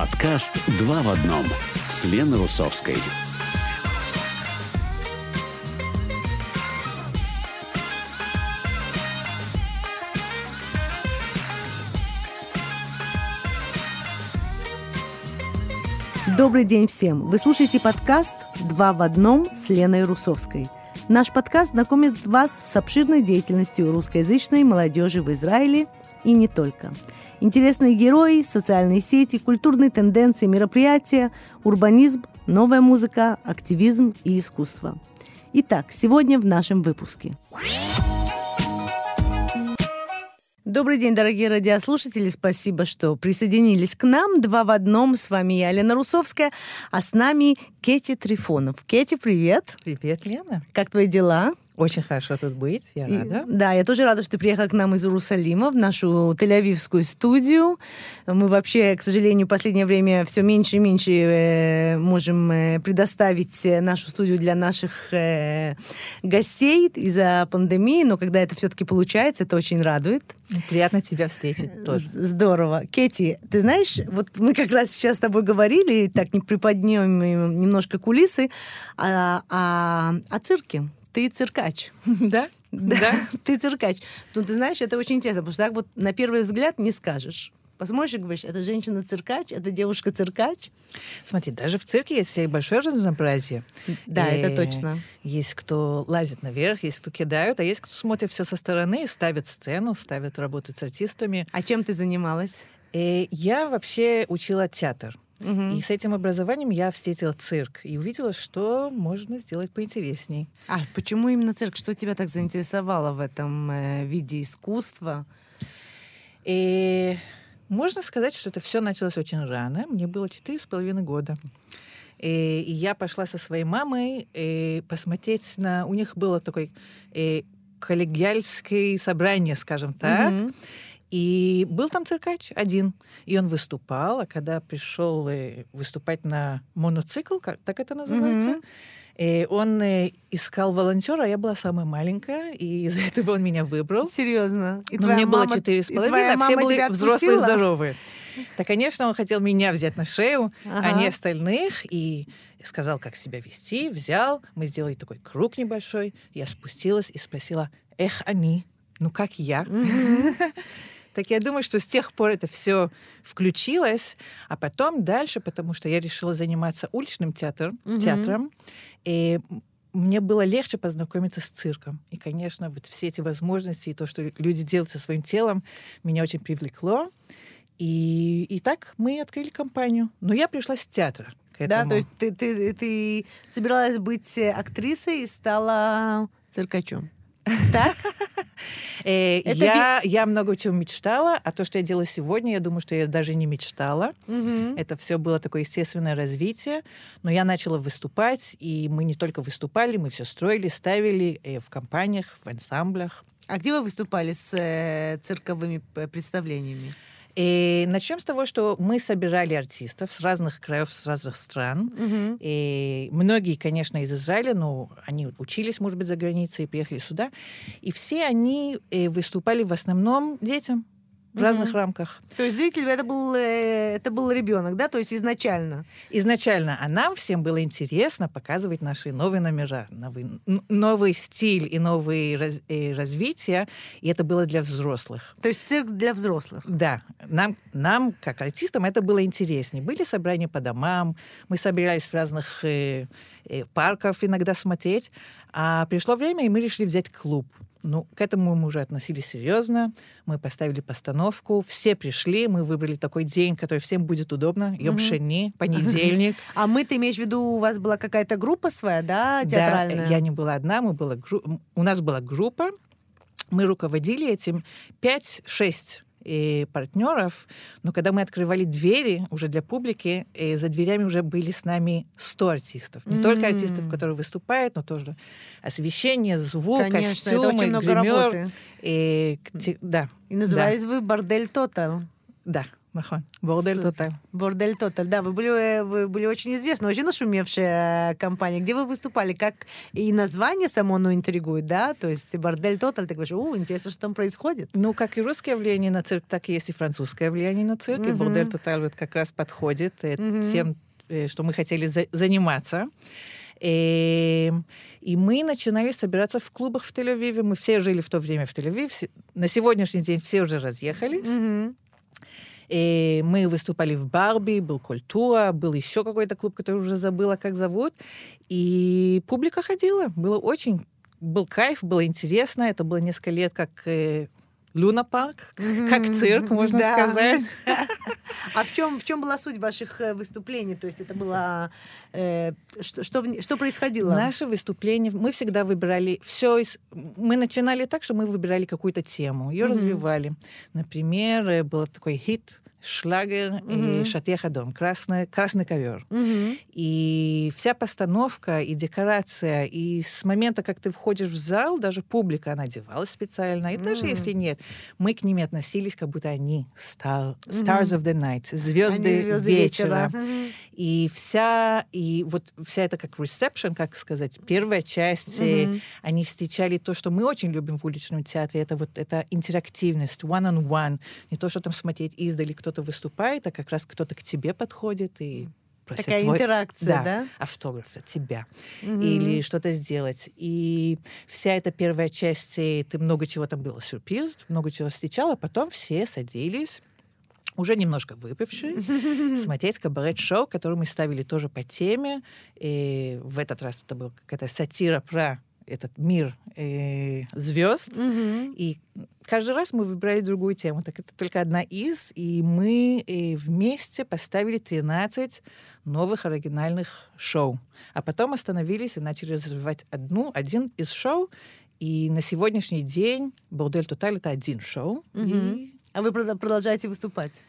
Подкаст «Два в одном» с Леной Русовской. Добрый день всем! Вы слушаете подкаст «Два в одном» с Леной Русовской. Наш подкаст знакомит вас с обширной деятельностью русскоязычной молодежи в Израиле и не только. Интересные герои, социальные сети, культурные тенденции, мероприятия, урбанизм, новая музыка, активизм и искусство. Итак, сегодня в нашем выпуске. Добрый день, дорогие радиослушатели. Спасибо, что присоединились к нам. Два в одном. С вами я, Лена Русовская, а с нами Кети Трифонов. Кети, привет. Привет, Лена. Как твои дела? Очень хорошо тут быть, я рада. И, да, я тоже рада, что ты приехала к нам из Иерусалима в нашу тель-авивскую студию. Мы вообще, к сожалению, в последнее время все меньше и меньше э, можем э, предоставить нашу студию для наших э, гостей из-за пандемии, но когда это все-таки получается, это очень радует. Приятно тебя встретить тоже. Здорово. Кети, ты знаешь, вот мы как раз сейчас с тобой говорили, так не приподнем немножко кулисы, о, о, о цирке ты циркач. Да? Да. Ты циркач. Ну, ты знаешь, это очень интересно, потому что так вот на первый взгляд не скажешь. Посмотришь и говоришь, это женщина-циркач, это девушка-циркач. Смотри, даже в цирке есть большое разнообразие. Да, и это точно. Есть кто лазит наверх, есть кто кидают, а есть кто смотрит все со стороны, ставит сцену, ставит работать с артистами. А чем ты занималась? И я вообще учила театр. Угу. И с этим образованием я встретила цирк и увидела, что можно сделать поинтересней. А почему именно цирк? Что тебя так заинтересовало в этом э, виде искусства? И можно сказать, что это все началось очень рано. Мне было четыре с половиной года. И, и я пошла со своей мамой и посмотреть на... У них было такое и, коллегиальское собрание, скажем так. Угу. И был там циркач один, и он выступал, а когда пришел э, выступать на моноцикл, как так это называется, mm-hmm. И он э, искал волонтера, а я была самая маленькая, и из-за этого он меня выбрал. Серьезно? И Но мне мама, было четыре с половиной, а все были взрослые здоровые. Да, конечно, он хотел меня взять на шею, ага. а не остальных, и сказал, как себя вести, взял, мы сделали такой круг небольшой, я спустилась и спросила, эх, они, ну как я? Так я думаю, что с тех пор это все включилось, а потом дальше, потому что я решила заниматься уличным театром, mm-hmm. театром, и мне было легче познакомиться с цирком. И, конечно, вот все эти возможности и то, что люди делают со своим телом, меня очень привлекло. И, и так мы открыли компанию. Но я пришла с театра. Да, то есть ты, ты, ты собиралась быть актрисой и стала циркачом. Так? Э, я, я много чего мечтала, а то, что я делаю сегодня, я думаю, что я даже не мечтала. Это все было такое естественное развитие. Но я начала выступать, и мы не только выступали, мы все строили, ставили э, в компаниях, в ансамблях. А где вы выступали с э, цирковыми представлениями? И начнем с того, что мы собирали артистов с разных краев, с разных стран. Mm-hmm. И многие, конечно, из Израиля, но они учились, может быть, за границей и приехали сюда. И все они э, выступали в основном детям в mm-hmm. разных рамках. То есть зритель это был, э, это был ребенок, да? То есть изначально? Изначально. А нам всем было интересно показывать наши новые номера, новый, новый стиль и новые раз, и развития. И это было для взрослых. То есть цирк для взрослых? Да. Нам, нам как артистам, это было интереснее. Были собрания по домам, мы собирались в разных э, парках иногда смотреть. А пришло время, и мы решили взять клуб. Ну, к этому мы уже относились серьезно. Мы поставили постановку, все пришли, мы выбрали такой день, который всем будет удобно. Йом Шени, понедельник. А мы, ты имеешь в виду, у вас была какая-то группа своя, да, театральная? Да, я не была одна, мы была, у нас была группа, мы руководили этим 5-6 и партнеров, но когда мы открывали двери уже для публики, и за дверями уже были с нами 100 артистов. Не mm-hmm. только артистов, которые выступают, но тоже освещение, звук, Конечно, костюмы, это очень много гример. работы. И, да. И назывались да. вы «Бордель Тотал». Да. Нахон. Бордель Тоталь. Бордель Тоталь, да. Вы были, вы были очень известны, очень нашумевшая компания. Где вы выступали? Как и название само, оно интригует, да? То есть Бордель Тоталь, ты говоришь, о, интересно, что там происходит. Ну, как и русское влияние на цирк, так и есть и французское влияние на цирк. И Бордель Тоталь вот как раз подходит тем, что мы хотели заниматься. И, и мы начинали собираться в клубах в Тель-Авиве. Мы все жили в то время в Тель-Авиве. На сегодняшний день все уже разъехались. Mm-hmm. Мы выступали в Барби, был Культура, был еще какой-то клуб, который уже забыла, как зовут. И публика ходила. Было очень... Был кайф, было интересно. Это было несколько лет как э, Луна парк, как цирк, можно да. сказать. А в чем, в чем была суть ваших э, выступлений? То есть это было... Э, что, что, что происходило? Наши выступления... Мы всегда выбирали все из... Мы начинали так, что мы выбирали какую-то тему, ее mm-hmm. развивали. Например, э, был такой хит шлагер mm-hmm. и шатеха дом, красный, красный ковер. Mm-hmm. И вся постановка и декорация, и с момента, как ты входишь в зал, даже публика, она одевалась специально. И mm-hmm. даже если нет, мы к ним относились, как будто они star, stars mm-hmm. of the night, звезды, звезды вечера. вечера. Mm-hmm. И вся, и вот вся эта как reception, как сказать, первая часть, mm-hmm. они встречали то, что мы очень любим в уличном театре, это вот эта интерактивность, one-on-one, -on -one. не то, что там смотреть издали, кто кто-то выступает, а как раз кто-то к тебе подходит и просит Такая твой, интеракция, да, да? автограф от тебя. Mm-hmm. Или что-то сделать. И вся эта первая часть, ты много чего там было, сюрприз, много чего встречала, потом все садились, уже немножко выпившие, смотреть кабарет-шоу, которое мы ставили тоже по теме. И в этот раз это была какая-то сатира про этот мир э, звезд. Mm-hmm. И каждый раз мы выбирали другую тему. Так это только одна из. И мы э, вместе поставили 13 новых оригинальных шоу. А потом остановились и начали развивать одну, один из шоу. И на сегодняшний день «Бордель Тоталь» — это один шоу. Mm-hmm. И... А вы продолжаете выступать?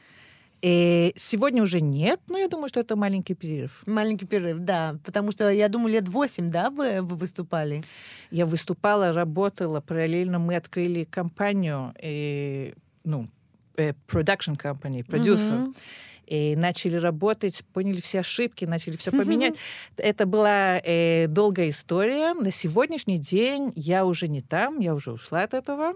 И сегодня уже нет, но я думаю, что это маленький перерыв. Маленький перерыв, да. Потому что, я думаю, лет восемь, да, вы, вы выступали? Я выступала, работала. Параллельно мы открыли компанию, и, ну, э, production company, продюсер. Mm-hmm и начали работать, поняли все ошибки, начали все поменять. Это была э, долгая история. На сегодняшний день я уже не там, я уже ушла от этого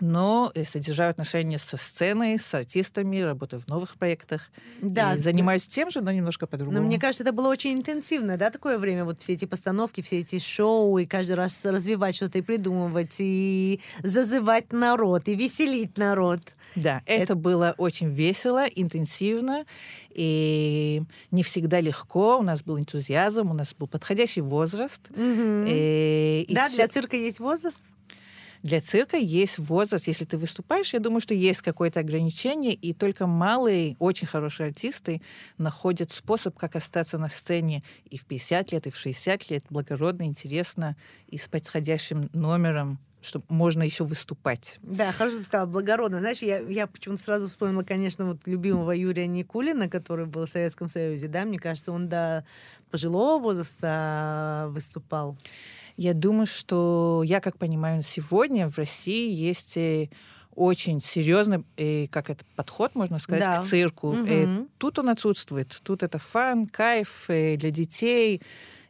но содержаю отношения со сценой, с артистами, работаю в новых проектах. Да. И занимаюсь тем же, но немножко по-другому. Но мне кажется, это было очень интенсивно, да, такое время, вот все эти постановки, все эти шоу, и каждый раз развивать что-то и придумывать, и зазывать народ, и веселить народ. Да, это, это было очень весело, интенсивно, и не всегда легко. У нас был энтузиазм, у нас был подходящий возраст. Угу. И, да, и для все... цирка есть возраст? Для цирка есть возраст. Если ты выступаешь, я думаю, что есть какое-то ограничение, и только малые, очень хорошие артисты находят способ, как остаться на сцене и в 50 лет, и в 60 лет, благородно, интересно, и с подходящим номером чтобы можно еще выступать. Да, хорошо ты сказала, благородно. Знаешь, я, я почему-то сразу вспомнила, конечно, вот любимого Юрия Никулина, который был в Советском Союзе, да, мне кажется, он до пожилого возраста выступал. Я думаю, что я, как понимаю, сегодня в России есть э, очень серьезный, э, как это, подход, можно сказать, да. к цирку. Угу. Тут он отсутствует. Тут это фан, кайф для детей,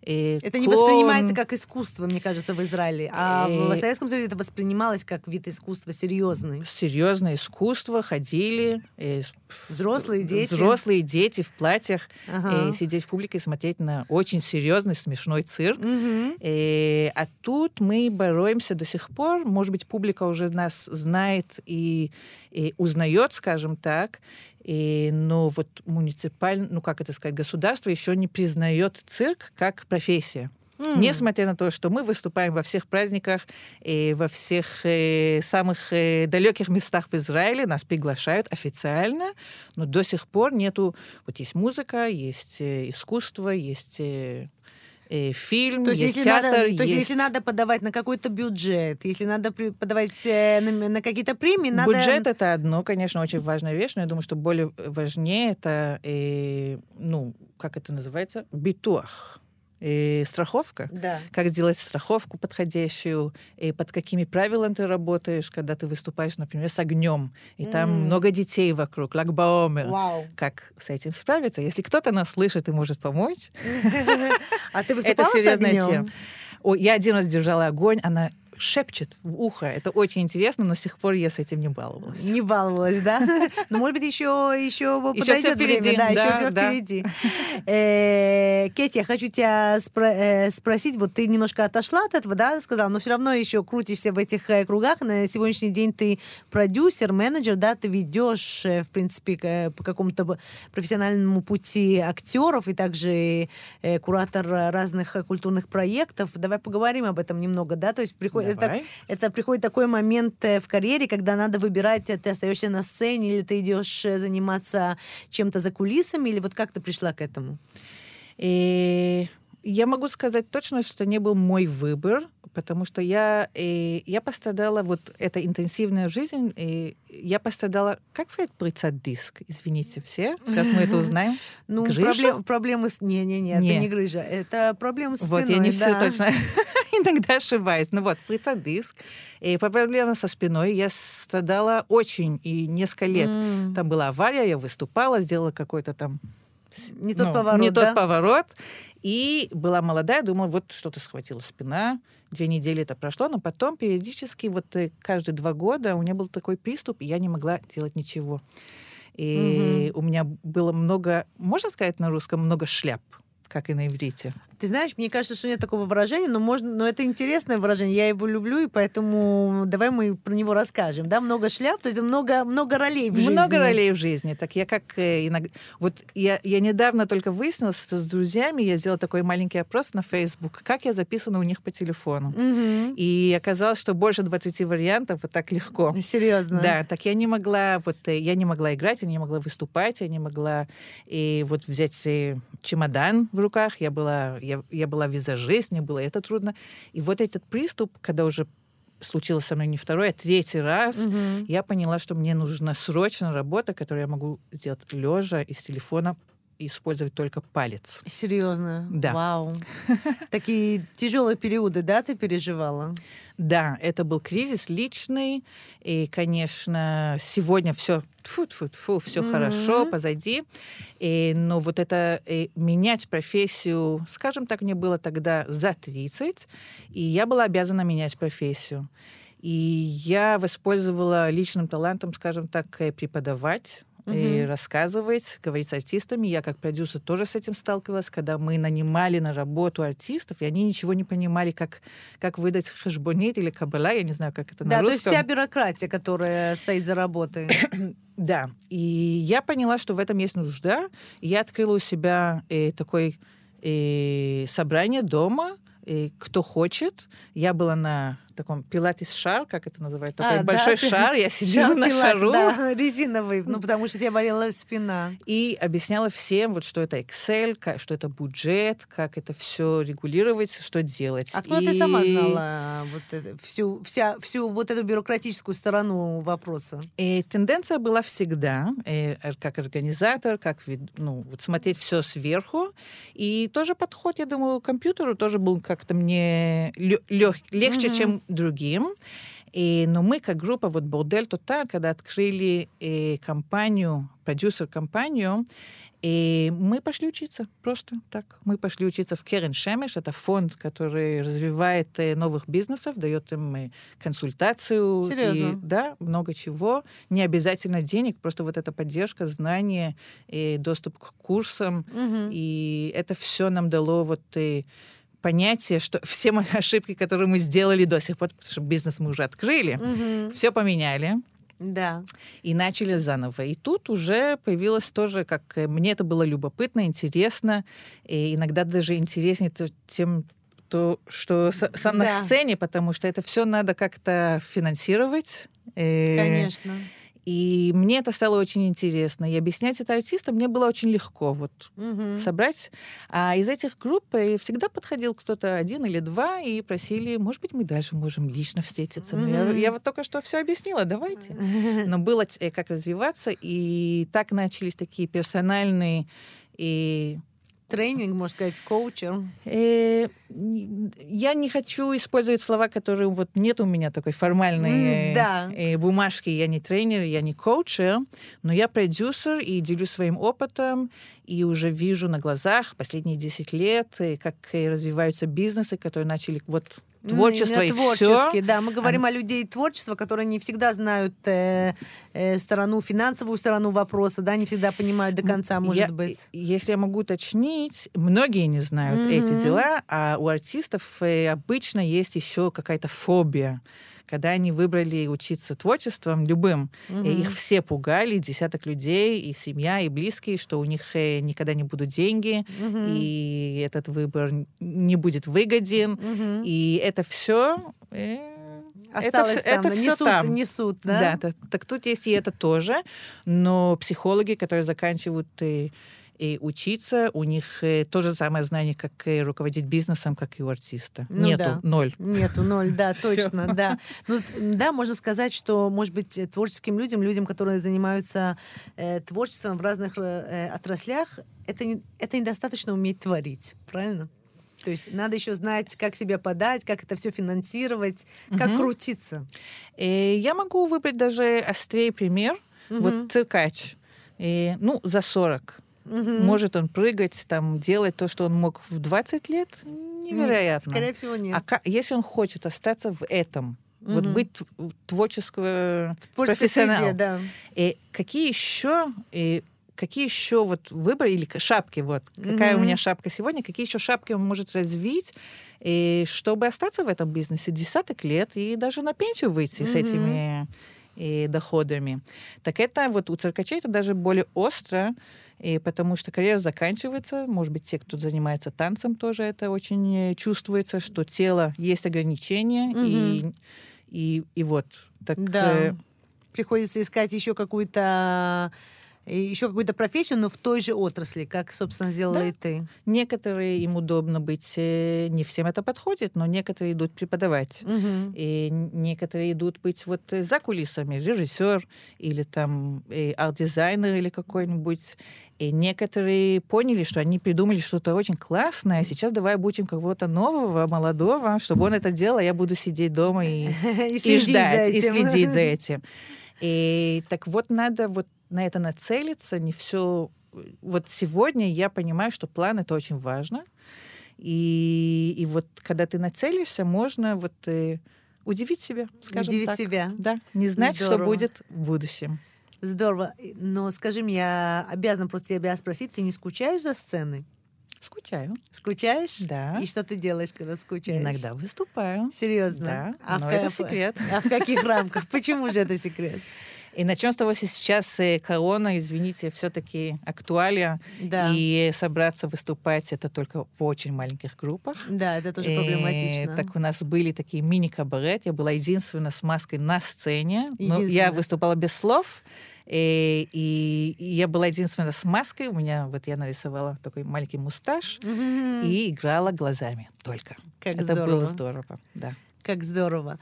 и это клон. не воспринимается как искусство, мне кажется, в Израиле. А и... в Советском Союзе это воспринималось как вид искусства серьезный. Серьезное искусство, ходили. И... Взрослые дети. Взрослые дети в платьях. Ага. И сидеть в публике и смотреть на очень серьезный, смешной цирк. Угу. И... А тут мы боремся до сих пор. Может быть, публика уже нас знает и, и узнает, скажем так. И, но вот муниципальное, ну как это сказать, государство еще не признает цирк как профессия. Mm. Несмотря на то, что мы выступаем во всех праздниках и во всех э, самых э, далеких местах в Израиле, нас приглашают официально, но до сих пор нету... Вот есть музыка, есть э, искусство, есть... Э, э, фильм, то есть, есть если театр. Надо, есть... То есть если надо подавать на какой-то бюджет, если надо подавать э, на, на какие-то премии, надо... Бюджет — это одно, конечно, очень важная вещь, но я думаю, что более важнее это, э, ну, как это называется, битуах. И страховка. Да. Как сделать страховку подходящую, и под какими правилами ты работаешь, когда ты выступаешь, например, с огнем, и mm. там много детей вокруг, лагбаомер. Wow. Как с этим справиться? Если кто-то нас слышит и может помочь, а ты выступала это серьезная тема. я один раз держала огонь, она шепчет в ухо. Это очень интересно, но с сих пор я с этим не баловалась. Не баловалась, да? Ну, может быть, еще, еще подойдет время. Да, еще все впереди. Э, Кетти, я хочу тебя э, спросить, вот ты немножко отошла от этого, да, сказала, но все равно еще крутишься в этих э, кругах. На сегодняшний день ты продюсер, менеджер, да, ты ведешь, в принципе, по какому-то профессиональному пути актеров и также куратор разных культурных проектов. Давай поговорим об этом немного, да, то есть приходит это, это приходит такой момент э, в карьере, когда надо выбирать, э, ты остаешься на сцене, или ты идешь э, заниматься чем-то за кулисами, или вот как ты пришла к этому? И я могу сказать точно, что не был мой выбор, потому что я, и, я пострадала, вот эта интенсивная жизнь, и я пострадала, как сказать, диск, извините все, сейчас мы это узнаем. Ну, проблемы с... Не-не-не, это не грыжа, это проблемы с спиной, Вот, я не все точно иногда ошибаюсь. Ну вот, диск. И по проблемам со спиной я страдала очень, и несколько лет. Mm. Там была авария, я выступала, сделала какой-то там не тот ну, поворот. Не да? тот поворот. И была молодая, думала, вот что-то схватила спина. Две недели это прошло, но потом периодически, вот э, каждые два года у меня был такой приступ, и я не могла делать ничего. И угу. у меня было много, можно сказать на русском, много шляп как и на иврите. Ты знаешь, мне кажется, что нет такого выражения, но можно, но это интересное выражение, я его люблю, и поэтому давай мы про него расскажем. Да, много шляп, то есть много, много ролей в жизни. Много ролей в жизни. Так я как э, иногда... Вот я, я недавно только выяснила с, с друзьями, я сделала такой маленький опрос на Facebook, как я записана у них по телефону. Угу. И оказалось, что больше 20 вариантов, вот так легко. Серьезно? Да, так я не могла, вот э, я не могла играть, я не могла выступать, я не могла и вот взять э, чемодан в руках, я была я, я была визажист, мне было это трудно. И вот этот приступ, когда уже случилось со мной не второй, а третий раз, угу. я поняла, что мне нужна срочная работа, которую я могу сделать лежа из телефона использовать только палец. Серьезно? Да. Вау. Такие тяжелые периоды, да, ты переживала? Да, это был кризис личный, и, конечно, сегодня все фу фу фу все mm-hmm. хорошо, позади. И, но вот это и менять профессию, скажем так, мне было тогда за 30, и я была обязана менять профессию. И я воспользовала личным талантом, скажем так, э, и рассказывать, говорить с артистами. Я как продюсер тоже с этим сталкивалась, когда мы нанимали на работу артистов, и они ничего не понимали, как, как выдать хэшбонит или кабала, я не знаю, как это да, на русском. Да, то есть вся бюрократия, которая стоит за работой. да, и я поняла, что в этом есть нужда. Я открыла у себя э, такой э, собрание дома, э, кто хочет. Я была на таком пилатес шар, как это называют, такой а, большой да, шар, я сидела на пилат, шару. Да, резиновый, ну потому что у тебя болела спина. И объясняла всем, вот что это Excel, как, что это бюджет, как это все регулировать, что делать. А кто и... ты сама знала вот это, всю, вся, всю вот эту бюрократическую сторону вопроса? И тенденция была всегда, и, э, как организатор, как ну, вот смотреть все сверху. И тоже подход, я думаю, к компьютеру тоже был как-то мне лег, легче, mm-hmm. чем другим. И, но мы, как группа, вот Бордель Тоталь, когда открыли э, компанию, продюсер-компанию, и мы пошли учиться, просто так. Мы пошли учиться в Керен Шемеш, это фонд, который развивает э, новых бизнесов, дает им э, консультацию. Серьезно? И, да, много чего. Не обязательно денег, просто вот эта поддержка, знания, и доступ к курсам. Угу. И это все нам дало вот... И, понятие, что все мои ошибки, которые мы сделали до сих пор, потому что бизнес мы уже открыли, угу. все поменяли. Да. И начали заново. И тут уже появилось тоже, как мне это было любопытно, интересно, и иногда даже интереснее тем, то, что сам да. на сцене, потому что это все надо как-то финансировать. Э, Конечно. И мне это стало очень интересно. И объяснять это артистам мне было очень легко вот угу. собрать. А из этих групп э, всегда подходил кто-то один или два и просили, может быть, мы дальше можем лично встретиться. Угу. Но я, я вот только что все объяснила, давайте. Но было э, как развиваться, и так начались такие персональные и тренинг, можно сказать, коучер? Э, я не хочу использовать слова, которые вот нет у меня такой формальной mm, да. э, бумажки. Я не тренер, я не коучер, но я продюсер и делюсь своим опытом, и уже вижу на глазах последние 10 лет, э, как развиваются бизнесы, которые начали вот творчество и все. Да, мы говорим а... о людей творчества, которые не всегда знают э, э, сторону, финансовую сторону вопроса, да, не всегда понимают до конца, может я, быть. Если я могу уточнить, многие не знают mm-hmm. эти дела, а у артистов э, обычно есть еще какая-то фобия когда они выбрали учиться творчеством любым, mm-hmm. их все пугали, десяток людей, и семья, и близкие, что у них э, никогда не будут деньги, mm-hmm. и этот выбор не будет выгоден, mm-hmm. и это все э, Осталось это, там, это все несут, там. несут, да? Да, так, так тут есть и это тоже, но психологи, которые заканчивают и и учиться, у них э, то же самое знание, как и руководить бизнесом, как и у артиста. Ну, Нету, да. ноль. Нету, ноль, да, точно, да. Ну, да, можно сказать, что, может быть, творческим людям, людям, которые занимаются э, творчеством в разных э, отраслях, это, не, это недостаточно уметь творить, правильно? То есть надо еще знать, как себя подать, как это все финансировать, как угу. крутиться. И э, я могу выбрать даже острее пример. Угу. Вот циркач. И, ну, за 40 Угу. Может он прыгать, там, делать то, что он мог в 20 лет? Невероятно. Скорее всего, нет. А если он хочет остаться в этом, угу. вот быть творческого профессионалом, да. И какие еще и какие еще вот выборы или шапки, вот какая mm-hmm. у меня шапка сегодня, какие еще шапки он может развить, и чтобы остаться в этом бизнесе десяток лет и даже на пенсию выйти mm-hmm. с этими и доходами. Так это вот у циркачей это даже более остро, и потому что карьера заканчивается. Может быть, те, кто занимается танцем, тоже это очень э, чувствуется, что тело есть ограничения, угу. и, и, и вот. Так, да. Э... Приходится искать еще какую-то еще какую-то профессию, но в той же отрасли, как, собственно, сделала да. и ты. Некоторые им удобно быть, э, не всем это подходит, но некоторые идут преподавать. Угу. И некоторые идут быть вот за кулисами, режиссер или там арт-дизайнер или какой-нибудь. И некоторые поняли, что они придумали что-то очень классное, сейчас давай обучим кого-то нового, молодого, чтобы он это делал, а я буду сидеть дома и, и, и ждать, и следить за этим. И так вот надо вот на это нацелиться, не все... Вот сегодня я понимаю, что план — это очень важно. И, и вот когда ты нацелишься, можно вот э, удивить себя, скажем удивить так. себя. Да, не знать, Здорово. что будет в будущем. Здорово. Но скажи мне, я обязана просто тебя спросить, ты не скучаешь за сценой? Скучаю. Скучаешь? Да. И что ты делаешь, когда скучаешь? Иногда выступаю. Серьезно? Да. А но в это секрет. А в каких рамках? Почему же это секрет? И начнем с того, что сейчас э, корона, извините, все-таки актуалья. Да. И собраться выступать это только в очень маленьких группах. Да, это тоже проблематично. И, так у нас были такие мини-кабарет. Я была единственная с маской на сцене. Но я выступала без слов. И, и, и я была единственная с маской. У меня вот я нарисовала такой маленький мусташ mm-hmm. и играла глазами только. Как Это здорово. было здорово, да как здорово.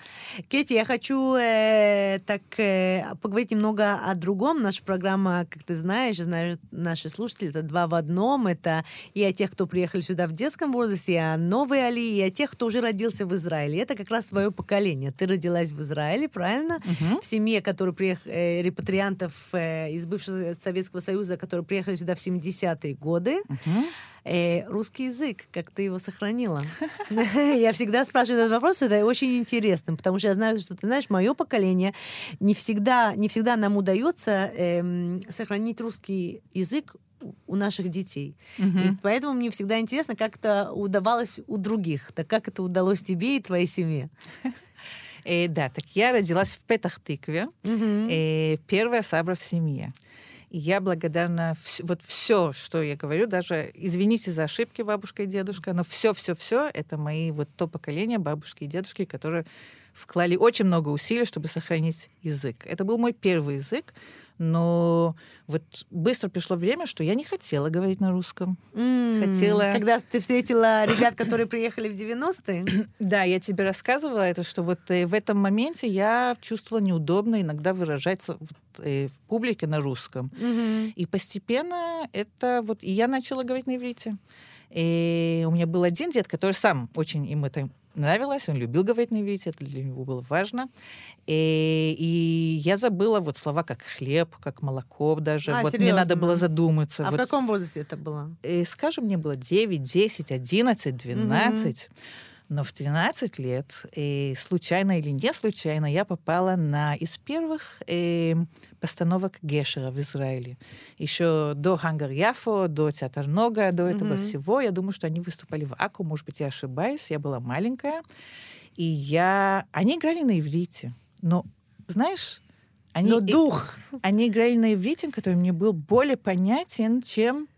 Кетти, я хочу э, так э, поговорить немного о другом. Наша программа, как ты знаешь, знают наши слушатели, это два в одном. Это и о тех, кто приехали сюда в детском возрасте, и о новой Али, и о тех, кто уже родился в Израиле. Это как раз твое поколение. Ты родилась в Израиле, правильно? Uh-huh. В семье, которые приехали, э, репатриантов э, из бывшего Советского Союза, которые приехали сюда в 70-е годы. Uh-huh. Э, русский язык, как ты его сохранила? Я всегда спрашиваю этот вопрос, это очень интересно, потому что я знаю, что ты знаешь, мое поколение не всегда, не всегда нам удается эм, сохранить русский язык у наших детей. Угу. И поэтому мне всегда интересно, как это удавалось у других. Так как это удалось тебе и твоей семье? Э, да, так я родилась в Петах-Тыкве, угу. э, первая сабра в семье. Я благодарна вс- вот все, что я говорю, даже извините за ошибки бабушка и дедушка, но все, все, все это мои вот то поколение бабушки и дедушки, которые вклали очень много усилий, чтобы сохранить язык. Это был мой первый язык, но вот быстро пришло время, что я не хотела говорить на русском. Mm, хотела... Когда ты встретила ребят, которые приехали в 90-е? Да, я тебе рассказывала это, что вот э, в этом моменте я чувствовала неудобно иногда выражаться э, в публике на русском. Mm-hmm. И постепенно это вот... И я начала говорить на иврите. И у меня был один дед, который сам очень им это нравилось, он любил говорить на иврите, это для него было важно. И, и я забыла вот слова как хлеб, как молоко даже. А, вот серьезно? мне надо было задуматься. А вот. в каком возрасте это было? И, скажем, мне было 9, 10, 11, 12. Mm-hmm. Но в 13 лет, и случайно или не случайно, я попала на из первых э, постановок Гешера в Израиле. Еще до Хангар Яфо, до Театр Нога, до этого mm-hmm. всего. Я думаю, что они выступали в Аку, может быть, я ошибаюсь. Я была маленькая. И я... Они играли на иврите. Но, знаешь... Они, Но дух! И, они играли на иврите, который мне был более понятен, чем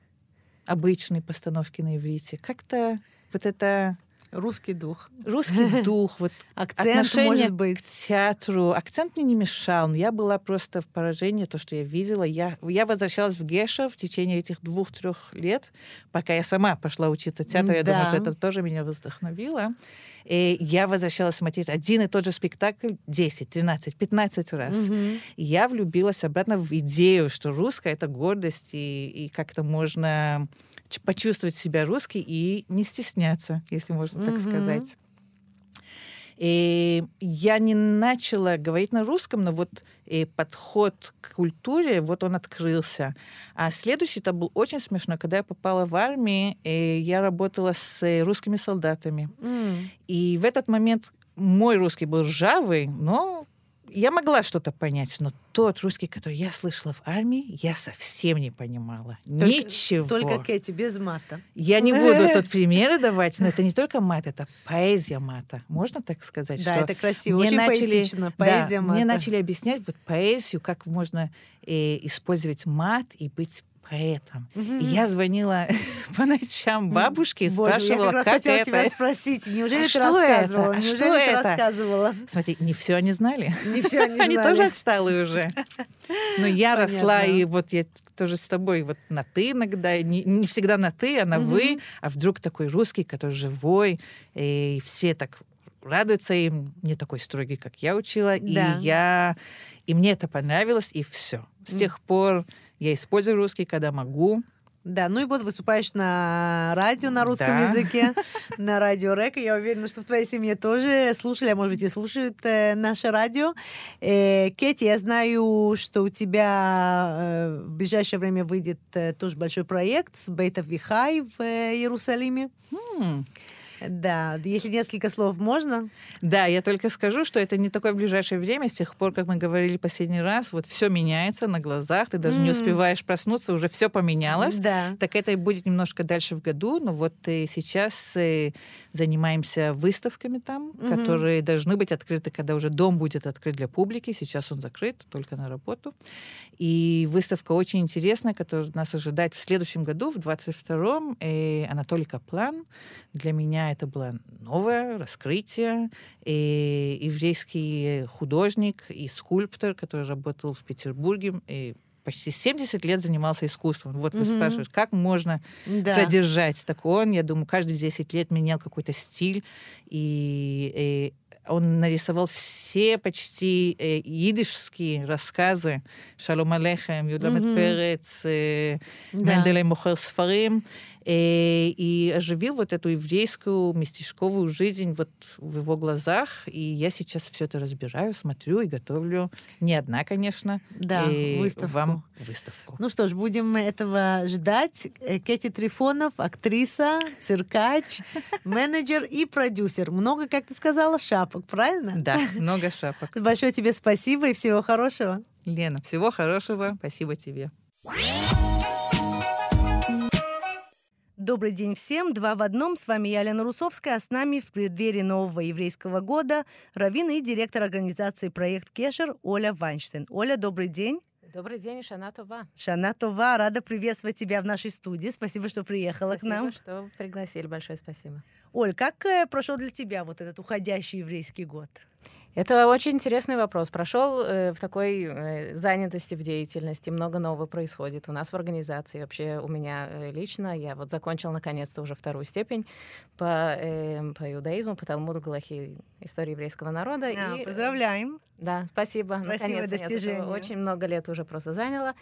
обычные постановки на иврите. Как-то вот это Русский дух. Русский дух, вот акцент, отношение может быть. к театру. Акцент мне не мешал, но я была просто в поражении, то, что я видела. Я, я возвращалась в Геша в течение этих двух-трех лет, пока я сама пошла учиться театру. Я да. думаю, что это тоже меня вдохновило. И я возвращалась смотреть один и тот же спектакль 10, 13, 15 раз. Угу. Я влюбилась обратно в идею, что русская — это гордость, и, и как-то можно почувствовать себя русской и не стесняться, если можно так mm-hmm. сказать. И я не начала говорить на русском, но вот и подход к культуре, вот он открылся. А следующий это был очень смешно. Когда я попала в армию, и я работала с русскими солдатами. Mm. И в этот момент мой русский был ржавый, но я могла что-то понять, но тот русский, который я слышала в армии, я совсем не понимала. Только, Ничего. Только Кэти, без мата. Я не буду тут примеры давать, но это не только мат, это поэзия мата. Можно так сказать? Да, это красиво, очень начали, поэтично. Поэзия да, мата. Мне начали объяснять вот поэзию, как можно э, использовать мат и быть поэтом. Mm-hmm. И я звонила по ночам бабушке и Боже, спрашивала, я как как хотела это? тебя спросить, неужели а ты что рассказывала? Это? А неужели что ты это? рассказывала? Смотри, не все они знали. Не все они знали. Они тоже отсталые уже. Но я Понятно. росла, и вот я тоже с тобой вот на «ты» иногда, не, не всегда на «ты», а на «вы», а вдруг такой русский, который живой, и все так радуются им, не такой строгий, как я учила, да. и я... И мне это понравилось, и все. С тех пор я использую русский, когда могу, да, ну и вот выступаешь на радио на русском да. языке, на радио Рек. Я уверена, что в твоей семье тоже слушали, а может быть и слушают э, наше радио. Э, Кетти, я знаю, что у тебя э, в ближайшее время выйдет э, тоже большой проект с Бейтов Вихай в э, Иерусалиме. Hmm. Да, если несколько слов можно. Да, я только скажу, что это не такое ближайшее время. С тех пор, как мы говорили последний раз, вот все меняется на глазах, ты даже mm. не успеваешь проснуться, уже все поменялось. Да. Так это и будет немножко дальше в году, но вот и сейчас э, занимаемся выставками там, mm-hmm. которые должны быть открыты, когда уже дом будет открыт для публики. Сейчас он закрыт только на работу. И выставка очень интересная, которая нас ожидает в следующем году, в 22-м. И Анатолий Каплан. Для меня это было новое раскрытие. И еврейский художник и скульптор, который работал в Петербурге, и почти 70 лет занимался искусством. Вот вы mm-hmm. спрашиваете, как можно да. продержать так он, я думаю, каждые 10 лет менял какой-то стиль, и, и он нарисовал все почти э, идишские рассказы Шалом Алехем, Юдамет mm-hmm. Перец, э, да. Менделей Мохер Сфарим, э, и оживил вот эту еврейскую местечковую жизнь вот в его глазах. И я сейчас все это разбираю, смотрю и готовлю. Не одна, конечно. Да, и выставку. Вам выставку. Ну что ж, будем этого ждать. Э, Кэти Трифонов, актриса, циркач, менеджер и продюсер. Много, как ты сказала, шапок, правильно? Да, много шапок. Большое тебе спасибо и всего хорошего. Лена, всего хорошего. Спасибо тебе. Добрый день всем. Два в одном. С вами я, Лена Русовская, а с нами в преддверии нового еврейского года раввин и директор организации «Проект Кешер» Оля Вайнштейн. Оля, добрый день. Добрый день, Шана Това. Шана Това, рада приветствовать тебя в нашей студии. Спасибо, что приехала спасибо, к нам. Спасибо, что пригласили. Большое спасибо. Оль, как э, прошел для тебя вот этот уходящий еврейский год? Это очень интересный вопрос. Прошел э, в такой э, занятости в деятельности, много нового происходит. У нас в организации, вообще у меня э, лично, я вот закончил наконец-то уже вторую степень по, э, по иудаизму, по Талмуду Галахи, истории еврейского народа. А, и, поздравляем. Да, спасибо. Красивое достижение. Очень много лет уже просто заняла.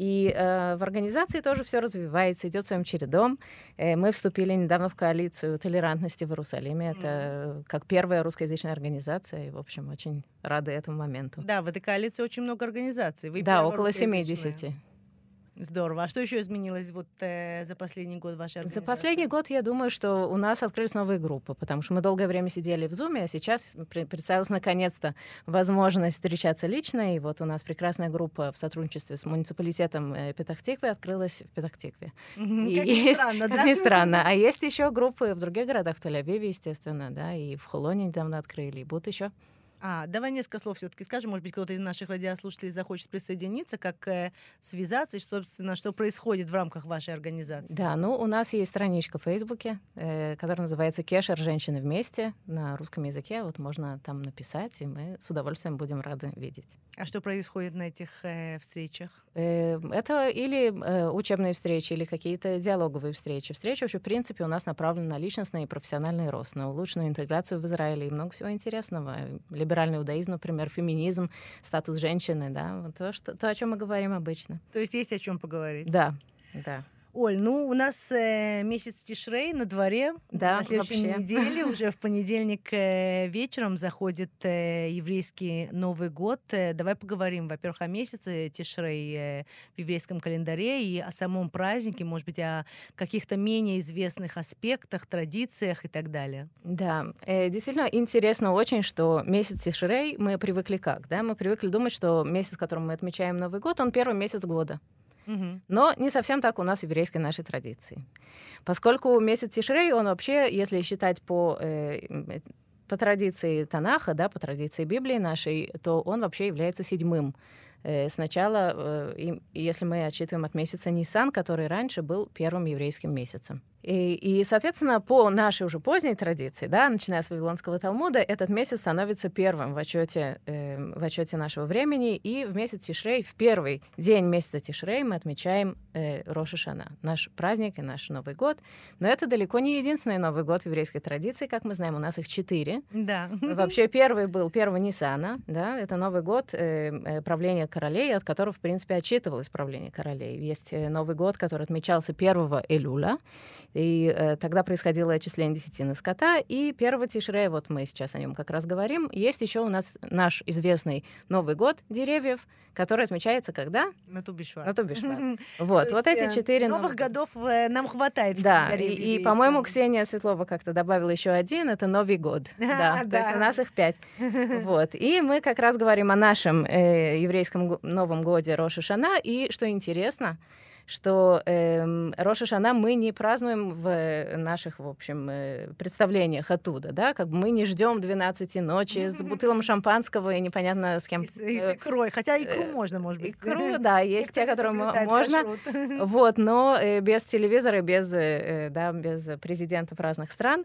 И э, в организации тоже все развивается, идет своим чередом. Э, мы вступили недавно в коалицию толерантности в Иерусалиме. Это как первая русскоязычная организация. И, в общем, очень рады этому моменту. Да, в этой коалиции очень много организаций. Вы да, около 70. Здорово. А что еще изменилось вот э, за последний год вашей организации? За последний год я думаю, что у нас открылись новые группы, потому что мы долгое время сидели в Зуме, а сейчас представилась наконец-то возможность встречаться лично, и вот у нас прекрасная группа в сотрудничестве с муниципалитетом э, Петахтиквы открылась в Петахтикве. Как ни странно, да? Как ни странно. А есть еще группы в других городах, в Тель-Авиве, естественно, да, и в Холоне недавно открыли, и будут еще. А, давай несколько слов все-таки скажем. Может быть, кто-то из наших радиослушателей захочет присоединиться, как э, связаться и, собственно, что происходит в рамках вашей организации. Да, ну, у нас есть страничка в Фейсбуке, э, которая называется «Кешер. Женщины вместе» на русском языке. Вот можно там написать, и мы с удовольствием будем рады видеть. А что происходит на этих э, встречах? Э, это или э, учебные встречи, или какие-то диалоговые встречи. Встречи вообще, в принципе, у нас направлены на личностный и профессиональный рост, на улучшенную интеграцию в Израиле и много всего интересного либеральный иудаизм, например, феминизм, статус женщины, да, вот то, что, то, о чем мы говорим обычно. То есть есть о чем поговорить. Да, да. Оль, ну у нас э, месяц Тишрей на дворе. Да, на следующей вообще. неделе, уже в понедельник э, вечером заходит э, еврейский Новый год. Э, давай поговорим, во-первых, о месяце Тишрей э, в еврейском календаре и о самом празднике, может быть, о каких-то менее известных аспектах, традициях и так далее. Да, э, действительно интересно очень, что месяц Тишрей мы привыкли как, да, мы привыкли думать, что месяц, в котором мы отмечаем Новый год, он первый месяц года. Но не совсем так у нас в еврейской нашей традиции. Поскольку месяц Тишрей, он вообще, если считать по, э, по традиции Танаха, да, по традиции Библии нашей, то он вообще является седьмым. Э, сначала, э, если мы отчитываем от месяца Нисан, который раньше был первым еврейским месяцем. И, и, соответственно, по нашей уже поздней традиции, да, начиная с Вавилонского Талмуда, этот месяц становится первым в отчете, э, в отчете нашего времени. И в месяц Тишрей, в первый день месяца Тишрей мы отмечаем э, Роша Шана, наш праздник и наш Новый год. Но это далеко не единственный Новый год в еврейской традиции. Как мы знаем, у нас их четыре. Да. Вообще первый был первого Нисана, да, это Новый год э, э, правления королей, от которого, в принципе, отчитывалось правление королей. Есть э, Новый год, который отмечался первого Элюля, и э, тогда происходило отчисление десятины скота. И первого Тишрея, вот мы сейчас о нем как раз говорим, есть еще у нас наш известный Новый год деревьев, который отмечается когда? На Тубишвар. На Тубишвар. Вот, вот эти э, четыре новых годов э, нам хватает. Да, и, по-моему, Ксения Светлова как-то добавила еще один, это Новый год. Да, то есть у нас их пять. Вот, и мы как раз говорим о нашем э, еврейском Новом годе Роша Шана, и что интересно, что э, Роша Шана мы не празднуем в наших, в общем, э, представлениях оттуда, да, как бы мы не ждем 12 ночи с бутылом шампанского и непонятно с кем. И и с икрой, хотя икру э, можно, может быть. Икру, да, есть те, которые можно, вот, но э, без телевизора, без, э, да, без президентов разных стран,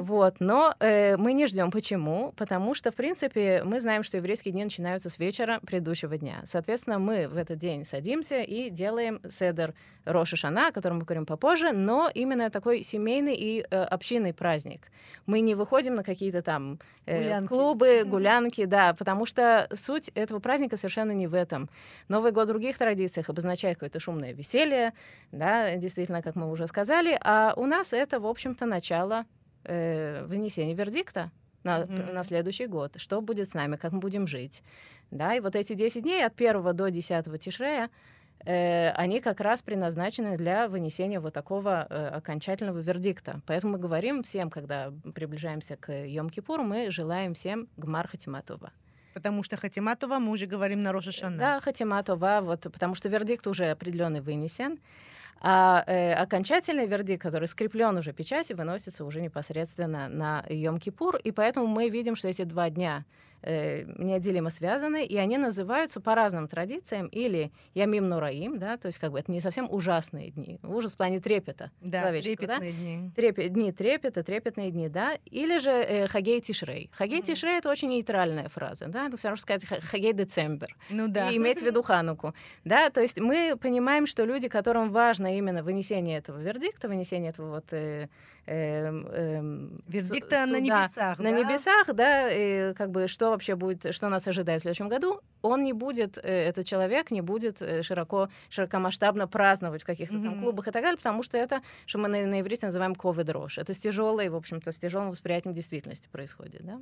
вот, но э, мы не ждем. Почему? Потому что, в принципе, мы знаем, что еврейские дни начинаются с вечера предыдущего дня. Соответственно, мы в этот день садимся и делаем седер Седер Роша Шана, о котором мы говорим попозже, но именно такой семейный и э, общинный праздник. Мы не выходим на какие-то там э, клубы, гулянки, да, потому что суть этого праздника совершенно не в этом. Новый год в других традициях обозначает какое-то шумное веселье, да, действительно, как мы уже сказали, а у нас это, в общем-то, начало э, вынесения вердикта на, mm-hmm. на следующий год. Что будет с нами, как мы будем жить. Да, и вот эти 10 дней от 1 до 10 Тишрея они как раз предназначены для вынесения вот такого э, окончательного вердикта. Поэтому мы говорим всем, когда приближаемся к Йом-Кипуру, мы желаем всем Гмар Хатиматова. Потому что Хатиматова мы уже говорим на Роша Шана. Да, Хатиматова, вот, потому что вердикт уже определенный вынесен. А э, окончательный вердикт, который скреплен уже печатью, выносится уже непосредственно на Йом-Кипур. И поэтому мы видим, что эти два дня э, неотделимо связаны, и они называются по разным традициям или Ямим Нураим, да, то есть как бы это не совсем ужасные дни, ужас в плане трепета да, трепетные да? дни. Трепет, дни трепета, трепетные дни, да, или же э, Хагей Тишрей. Хагей mm-hmm. Тишрей — это очень нейтральная фраза, да, это все равно сказать Хагей Децембер. Ну да. И иметь в виду Хануку, да, то есть мы понимаем, что люди, которым важно именно вынесение этого вердикта, вынесение этого вот э, Эм, эм, Вердикта на небесах, на да? небесах, да, и как бы что вообще будет, что нас ожидает в следующем году, он не будет, э, этот человек не будет э, широко, широкомасштабно праздновать в каких-то mm-hmm. там клубах и так далее, потому что это, что мы на, на иврите называем дрожь. Это с тяжелой, в общем-то, с тяжелым восприятием действительности происходит, да.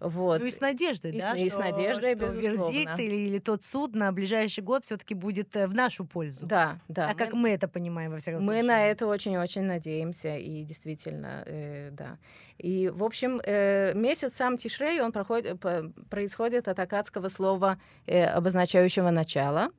Вот. Ну и с надеждой, и да? С, что, и с надеждой, что безусловно. вердикт или, или тот суд на ближайший год все-таки будет э, в нашу пользу. Да, да. А как мы это понимаем во всяком мы случае? Мы на это очень-очень надеемся, и действительно, э, да. И, в общем, э, месяц сам Тишрей, он проходит, происходит от акадского слова, э, обозначающего начало.